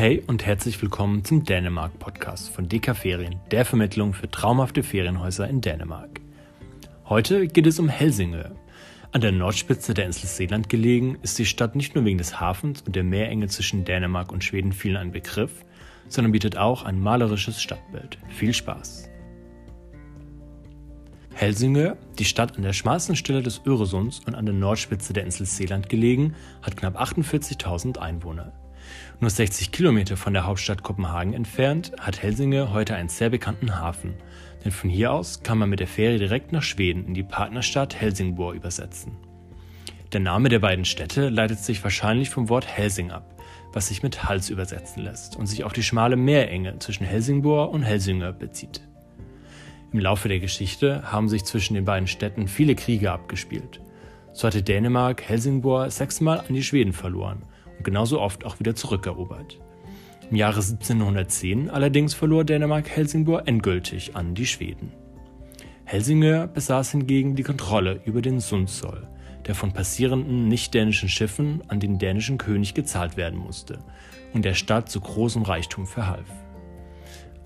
Hey und herzlich willkommen zum Dänemark-Podcast von DK Ferien, der Vermittlung für traumhafte Ferienhäuser in Dänemark. Heute geht es um Helsingør. An der Nordspitze der Insel Seeland gelegen, ist die Stadt nicht nur wegen des Hafens und der Meerenge zwischen Dänemark und Schweden vielen ein Begriff, sondern bietet auch ein malerisches Stadtbild. Viel Spaß! Helsingør, die Stadt an der schmalsten Stelle des Öresunds und an der Nordspitze der Insel Seeland gelegen, hat knapp 48.000 Einwohner. Nur 60 Kilometer von der Hauptstadt Kopenhagen entfernt hat Helsingør heute einen sehr bekannten Hafen, denn von hier aus kann man mit der Fähre direkt nach Schweden in die Partnerstadt Helsingborg übersetzen. Der Name der beiden Städte leitet sich wahrscheinlich vom Wort Helsing ab, was sich mit Hals übersetzen lässt und sich auf die schmale Meerenge zwischen Helsingborg und Helsingør bezieht. Im Laufe der Geschichte haben sich zwischen den beiden Städten viele Kriege abgespielt. So hatte Dänemark Helsingborg sechsmal an die Schweden verloren genauso oft auch wieder zurückerobert. Im Jahre 1710 allerdings verlor Dänemark Helsingborg endgültig an die Schweden. Helsingør besaß hingegen die Kontrolle über den Sundsoll, der von passierenden nicht-dänischen Schiffen an den dänischen König gezahlt werden musste und der Stadt zu großem Reichtum verhalf.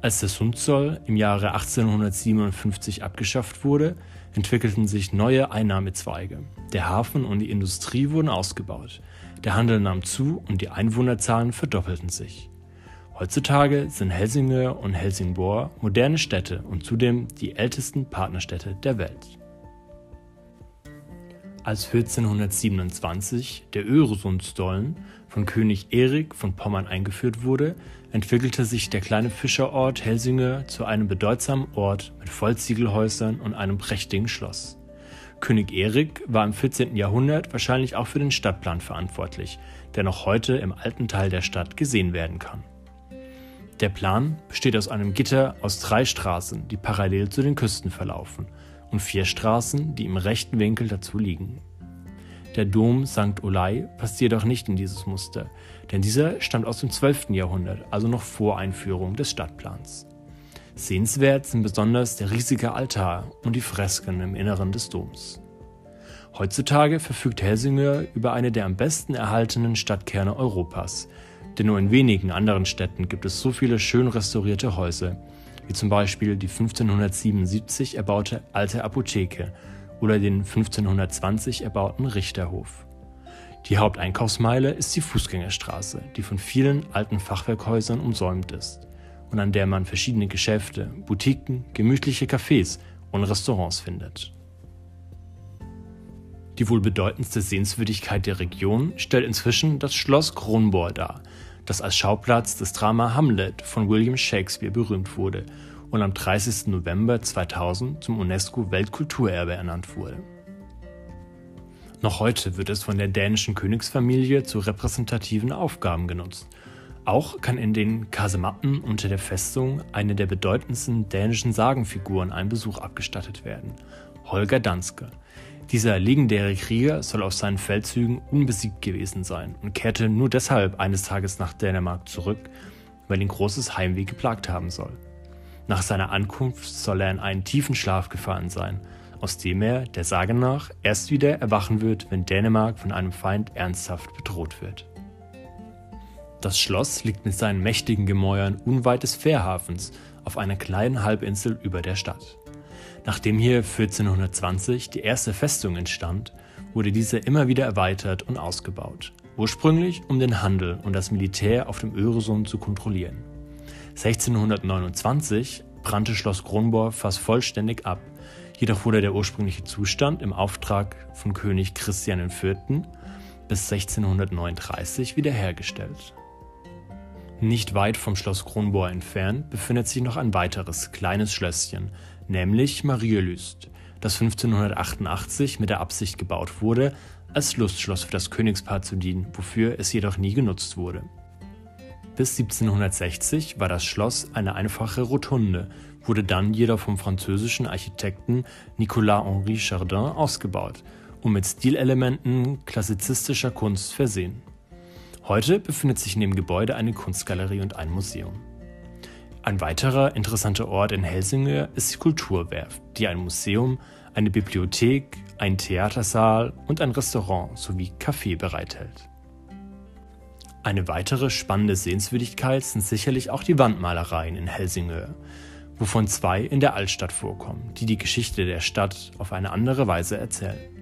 Als der Sundzoll im Jahre 1857 abgeschafft wurde, entwickelten sich neue Einnahmezweige. Der Hafen und die Industrie wurden ausgebaut, der Handel nahm zu und die Einwohnerzahlen verdoppelten sich. Heutzutage sind Helsingør und Helsingborg moderne Städte und zudem die ältesten Partnerstädte der Welt. Als 1427 der Öresundsstollen von König Erik von Pommern eingeführt wurde, entwickelte sich der kleine Fischerort Helsingør zu einem bedeutsamen Ort mit Vollziegelhäusern und einem prächtigen Schloss. König Erik war im 14. Jahrhundert wahrscheinlich auch für den Stadtplan verantwortlich, der noch heute im alten Teil der Stadt gesehen werden kann. Der Plan besteht aus einem Gitter aus drei Straßen, die parallel zu den Küsten verlaufen, und vier Straßen, die im rechten Winkel dazu liegen. Der Dom St. Olai passt jedoch nicht in dieses Muster, denn dieser stammt aus dem 12. Jahrhundert, also noch vor Einführung des Stadtplans. Sehenswert sind besonders der riesige Altar und die Fresken im Inneren des Doms. Heutzutage verfügt Helsingør über eine der am besten erhaltenen Stadtkerne Europas, denn nur in wenigen anderen Städten gibt es so viele schön restaurierte Häuser, wie zum Beispiel die 1577 erbaute alte Apotheke oder den 1520 erbauten Richterhof. Die Haupteinkaufsmeile ist die Fußgängerstraße, die von vielen alten Fachwerkhäusern umsäumt ist und an der man verschiedene Geschäfte, Boutiquen, gemütliche Cafés und Restaurants findet. Die wohl bedeutendste Sehenswürdigkeit der Region stellt inzwischen das Schloss Kronborg dar, das als Schauplatz des Drama Hamlet von William Shakespeare berühmt wurde und am 30. November 2000 zum UNESCO-Weltkulturerbe ernannt wurde. Noch heute wird es von der dänischen Königsfamilie zu repräsentativen Aufgaben genutzt. Auch kann in den Kasematten unter der Festung eine der bedeutendsten dänischen Sagenfiguren ein Besuch abgestattet werden, Holger Danske. Dieser legendäre Krieger soll auf seinen Feldzügen unbesiegt gewesen sein und kehrte nur deshalb eines Tages nach Dänemark zurück, weil ihn großes Heimweh geplagt haben soll. Nach seiner Ankunft soll er in einen tiefen Schlaf gefallen sein, aus dem er, der Sage nach, erst wieder erwachen wird, wenn Dänemark von einem Feind ernsthaft bedroht wird. Das Schloss liegt mit seinen mächtigen Gemäuern unweit des Fährhafens auf einer kleinen Halbinsel über der Stadt. Nachdem hier 1420 die erste Festung entstand, wurde diese immer wieder erweitert und ausgebaut, ursprünglich um den Handel und das Militär auf dem Öresund zu kontrollieren. 1629 brannte Schloss Kronborg fast vollständig ab, jedoch wurde der ursprüngliche Zustand im Auftrag von König Christian IV. bis 1639 wiederhergestellt. Nicht weit vom Schloss Kronborg entfernt befindet sich noch ein weiteres kleines Schlösschen, nämlich Marielüst, das 1588 mit der Absicht gebaut wurde, als Lustschloss für das Königspaar zu dienen, wofür es jedoch nie genutzt wurde. Bis 1760 war das Schloss eine einfache Rotunde, wurde dann jedoch vom französischen Architekten Nicolas-Henri Chardin ausgebaut und mit Stilelementen klassizistischer Kunst versehen. Heute befindet sich in dem Gebäude eine Kunstgalerie und ein Museum. Ein weiterer interessanter Ort in Helsingør ist die Kulturwerft, die ein Museum, eine Bibliothek, einen Theatersaal und ein Restaurant sowie Café bereithält. Eine weitere spannende Sehenswürdigkeit sind sicherlich auch die Wandmalereien in Helsingör, wovon zwei in der Altstadt vorkommen, die die Geschichte der Stadt auf eine andere Weise erzählen.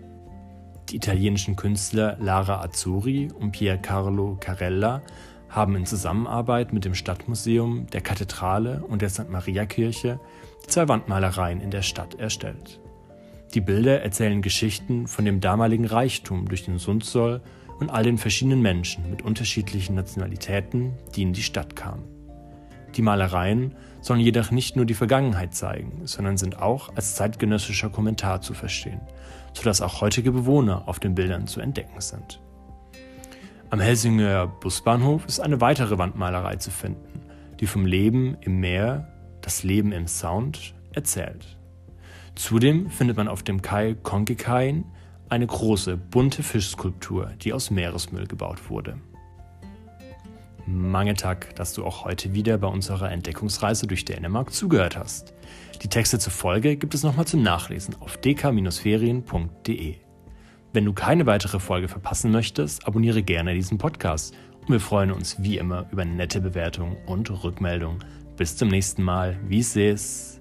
Die italienischen Künstler Lara Azzurri und Piercarlo Carella haben in Zusammenarbeit mit dem Stadtmuseum, der Kathedrale und der St. Maria Kirche zwei Wandmalereien in der Stadt erstellt. Die Bilder erzählen Geschichten von dem damaligen Reichtum durch den Sundsoll und all den verschiedenen Menschen mit unterschiedlichen Nationalitäten, die in die Stadt kamen. Die Malereien sollen jedoch nicht nur die Vergangenheit zeigen, sondern sind auch als zeitgenössischer Kommentar zu verstehen, sodass auch heutige Bewohner auf den Bildern zu entdecken sind. Am Helsinger Busbahnhof ist eine weitere Wandmalerei zu finden, die vom Leben im Meer, das Leben im Sound erzählt. Zudem findet man auf dem Kai Konkikain eine große, bunte Fischskulptur, die aus Meeresmüll gebaut wurde. Mange Tag, dass du auch heute wieder bei unserer Entdeckungsreise durch Dänemark zugehört hast. Die Texte zur Folge gibt es nochmal zum Nachlesen auf dk-ferien.de. Wenn du keine weitere Folge verpassen möchtest, abonniere gerne diesen Podcast und wir freuen uns wie immer über nette Bewertungen und Rückmeldungen. Bis zum nächsten Mal. Wie es